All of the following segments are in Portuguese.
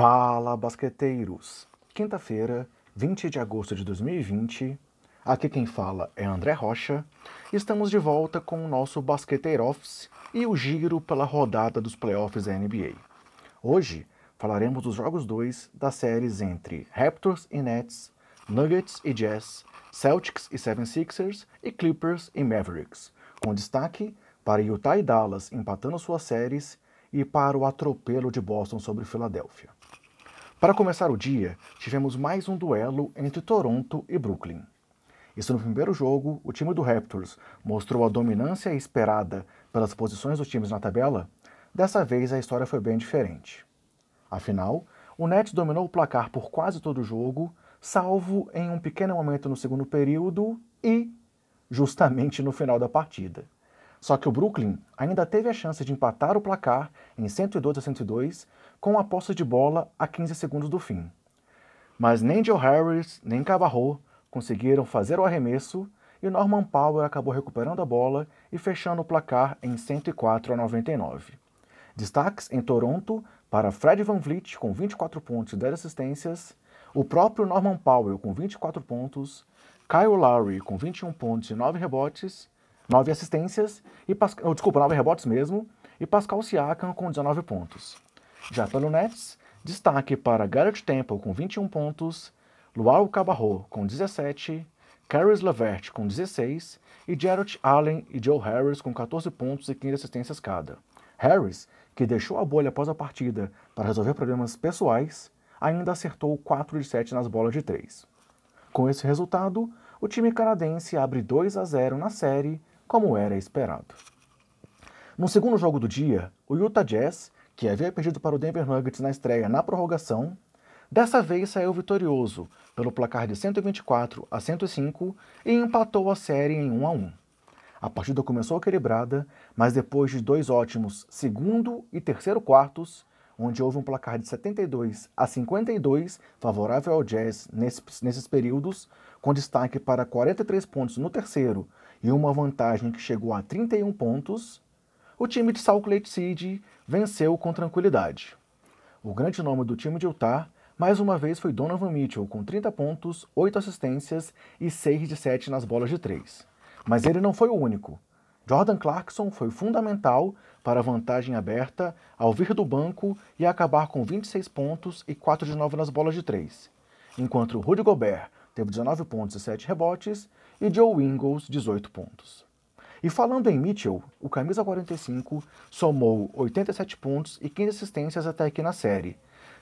Fala, basqueteiros! Quinta-feira, 20 de agosto de 2020. Aqui quem fala é André Rocha. Estamos de volta com o nosso Basqueteiro Office e o giro pela rodada dos playoffs da NBA. Hoje falaremos dos jogos 2 das séries entre Raptors e Nets, Nuggets e Jazz, Celtics e 76ers e Clippers e Mavericks, com destaque para Utah e Dallas empatando suas séries e para o atropelo de Boston sobre Filadélfia. Para começar o dia, tivemos mais um duelo entre Toronto e Brooklyn. Isso no primeiro jogo, o time do Raptors mostrou a dominância esperada pelas posições dos times na tabela. Dessa vez a história foi bem diferente. Afinal, o Nets dominou o placar por quase todo o jogo, salvo em um pequeno momento no segundo período e justamente no final da partida. Só que o Brooklyn ainda teve a chance de empatar o placar em 102 a 102 com a posse de bola a 15 segundos do fim. Mas nem Joe Harris nem Cabarro conseguiram fazer o arremesso e Norman Powell acabou recuperando a bola e fechando o placar em 104 a 99. Destaques em Toronto para Fred Van Vliet com 24 pontos e 10 assistências, o próprio Norman Powell com 24 pontos, Kyle Lowry com 21 pontos e 9 rebotes, 9 assistências, e Pas... oh, desculpa, 9 rebotes mesmo, e Pascal Siakam com 19 pontos. Já pelo Nets, destaque para Garrett Temple com 21 pontos, Luau Cabarro com 17, Caris Levert com 16 e Jarrett Allen e Joe Harris com 14 pontos e 15 assistências cada. Harris, que deixou a bolha após a partida para resolver problemas pessoais, ainda acertou 4 de 7 nas bolas de 3. Com esse resultado, o time canadense abre 2 a 0 na série, como era esperado. No segundo jogo do dia, o Utah Jazz que havia perdido para o Denver Nuggets na estreia na prorrogação, dessa vez saiu vitorioso pelo placar de 124 a 105 e empatou a série em 1 a 1. A partida começou equilibrada, mas depois de dois ótimos segundo e terceiro quartos, onde houve um placar de 72 a 52 favorável ao Jazz nesses, períodos, com destaque para 43 pontos no terceiro e uma vantagem que chegou a 31 pontos, o time de Salt Lake City venceu com tranquilidade. O grande nome do time de Utah mais uma vez foi Donovan Mitchell, com 30 pontos, 8 assistências e 6 de 7 nas bolas de 3. Mas ele não foi o único. Jordan Clarkson foi fundamental para a vantagem aberta ao vir do banco e acabar com 26 pontos e 4 de 9 nas bolas de 3, enquanto Rudy Gobert teve 19 pontos e 7 rebotes e Joe Ingles 18 pontos. E falando em Mitchell, o camisa 45 somou 87 pontos e 15 assistências até aqui na série,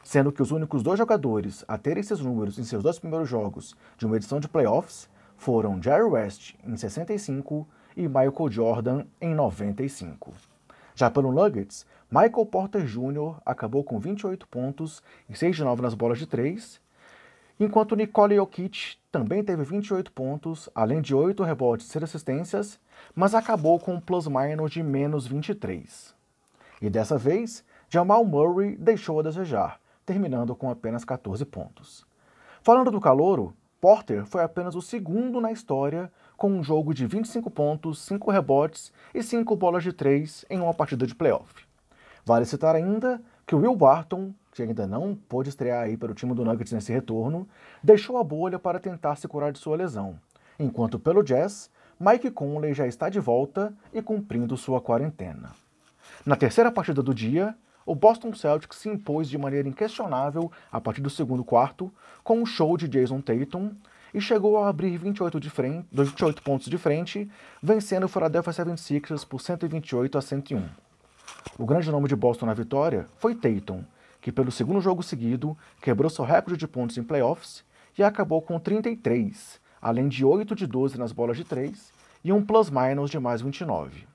sendo que os únicos dois jogadores a terem esses números em seus dois primeiros jogos de uma edição de playoffs foram Jerry West em 65 e Michael Jordan em 95. Já pelo Nuggets, Michael Porter Jr. acabou com 28 pontos e 6 de 9 nas bolas de 3, enquanto Nicole Jokic também teve 28 pontos, além de 8 rebotes e 6 assistências, mas acabou com um plus-minus de menos 23. E dessa vez, Jamal Murray deixou a desejar, terminando com apenas 14 pontos. Falando do calouro, Porter foi apenas o segundo na história com um jogo de 25 pontos, 5 rebotes e 5 bolas de 3 em uma partida de playoff. Vale citar ainda que Will Barton, que ainda não pôde estrear aí para o time do Nuggets nesse retorno, deixou a bolha para tentar se curar de sua lesão, enquanto pelo Jazz, Mike Conley já está de volta e cumprindo sua quarentena. Na terceira partida do dia, o Boston Celtics se impôs de maneira inquestionável a partir do segundo quarto, com um show de Jason Tatum, e chegou a abrir 28, de frente, 28 pontos de frente, vencendo o Philadelphia 76ers por 128 a 101. O grande nome de Boston na vitória foi Tatum, que pelo segundo jogo seguido quebrou seu recorde de pontos em playoffs e acabou com 33, além de 8 de 12 nas bolas de 3 e um plus-minus de mais 29.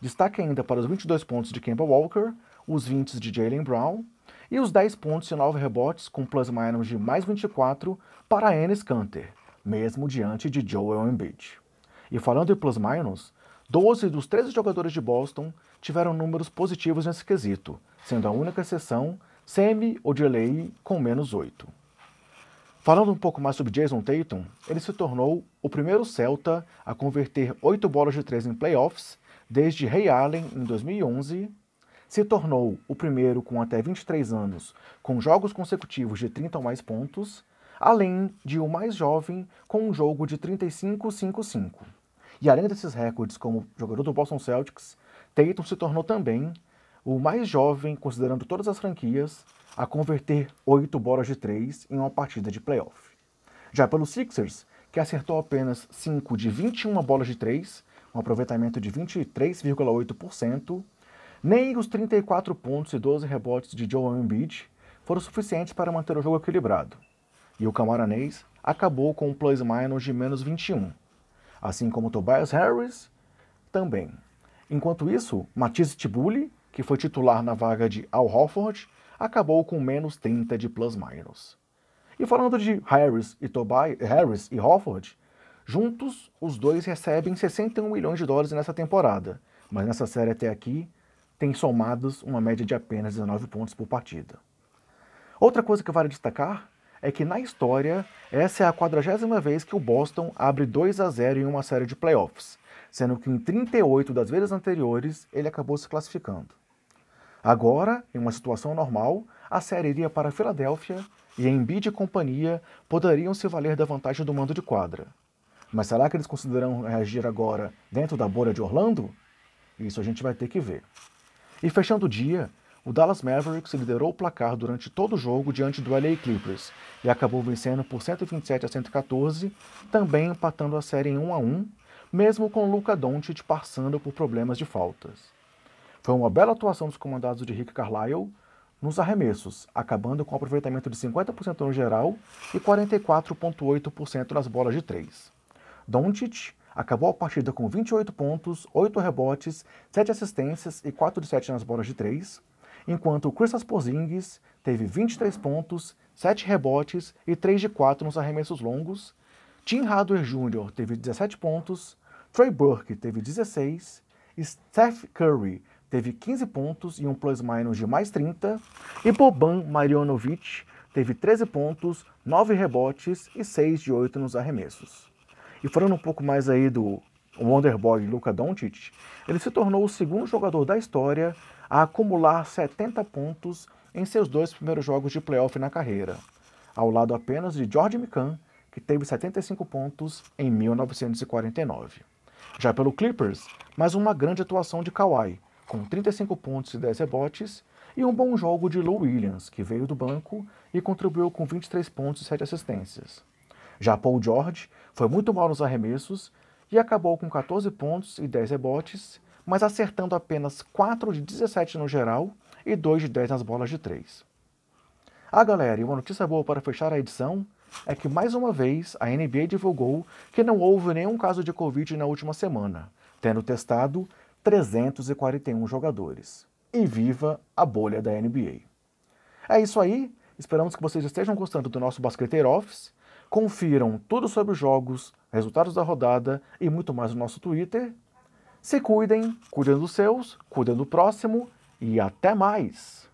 Destaque ainda para os 22 pontos de Kemba Walker, os 20 de Jalen Brown e os 10 pontos e 9 rebotes com plus-minus de mais 24 para Enes Kanter, mesmo diante de Joel Embiid. E falando em plus-minus, 12 dos 13 jogadores de Boston tiveram números positivos nesse quesito, sendo a única exceção Semi Odelay com menos 8. Falando um pouco mais sobre Jason Tatum, ele se tornou o primeiro Celta a converter 8 bolas de 3 em playoffs desde Ray Allen em 2011, se tornou o primeiro com até 23 anos com jogos consecutivos de 30 ou mais pontos, além de o mais jovem com um jogo de 35-5-5. E além desses recordes como jogador do Boston Celtics, Tatum se tornou também o mais jovem, considerando todas as franquias, a converter 8 bolas de 3 em uma partida de playoff. Já pelo Sixers, que acertou apenas 5 de 21 bolas de 3, um aproveitamento de 23,8%, nem os 34 pontos e 12 rebotes de Joel Embiid foram suficientes para manter o jogo equilibrado. E o camaranês acabou com um plus-minus de menos 21, assim como Tobias Harris também. Enquanto isso, Matisse Tibuli, que foi titular na vaga de Al Horford, acabou com menos 30 de plus-minus. E falando de Harris e Tobias, Harris e Horford, juntos os dois recebem 61 milhões de dólares nessa temporada, mas nessa série até aqui tem somados uma média de apenas 19 pontos por partida. Outra coisa que vale destacar é que na história, essa é a quadragésima vez que o Boston abre 2 a 0 em uma série de playoffs, sendo que em 38 das vezes anteriores ele acabou se classificando. Agora, em uma situação normal, a série iria para a Filadélfia e Embiid e companhia poderiam se valer da vantagem do mando de quadra. Mas será que eles consideram reagir agora dentro da bolha de Orlando? Isso a gente vai ter que ver. E fechando o dia, o Dallas Mavericks liderou o placar durante todo o jogo diante do LA Clippers e acabou vencendo por 127 a 114, também empatando a série em 1 a 1, mesmo com Luca Doncic passando por problemas de faltas. Foi uma bela atuação dos comandados de Rick Carlisle nos arremessos, acabando com um aproveitamento de 50% no geral e 44,8% nas bolas de 3. Doncic acabou a partida com 28 pontos, 8 rebotes, 7 assistências e 4 de 7 nas bolas de 3, enquanto Kristaps Porzingis teve 23 pontos, 7 rebotes e 3 de 4 nos arremessos longos, Tim Hardaway Jr. teve 17 pontos, Trey Burke teve 16, Steph Curry teve 15 pontos e um plus-minus de mais 30, e Boban Marjanovic teve 13 pontos, 9 rebotes e 6 de 8 nos arremessos. E falando um pouco mais aí do Wonderboy Luka Doncic, ele se tornou o segundo jogador da história a acumular 70 pontos em seus dois primeiros jogos de playoff na carreira, ao lado apenas de George Mikan, que teve 75 pontos em 1949. Já pelo Clippers, mais uma grande atuação de Kawhi, com 35 pontos e 10 rebotes, e um bom jogo de Lou Williams, que veio do banco e contribuiu com 23 pontos e 7 assistências. Já Paul George foi muito mal nos arremessos e acabou com 14 pontos e 10 rebotes, mas acertando apenas 4 de 17 no geral e 2 de 10 nas bolas de 3. Ah, galera, e uma notícia boa para fechar a edição é que mais uma vez a NBA divulgou que não houve nenhum caso de Covid na última semana, tendo testado 341 jogadores. E viva a bolha da NBA! É isso aí, esperamos que vocês estejam gostando do nosso Basqueteiro Office Confiram tudo sobre os jogos, resultados da rodada e muito mais no nosso Twitter. Se cuidem, cuidem dos seus, cuidem do próximo e até mais!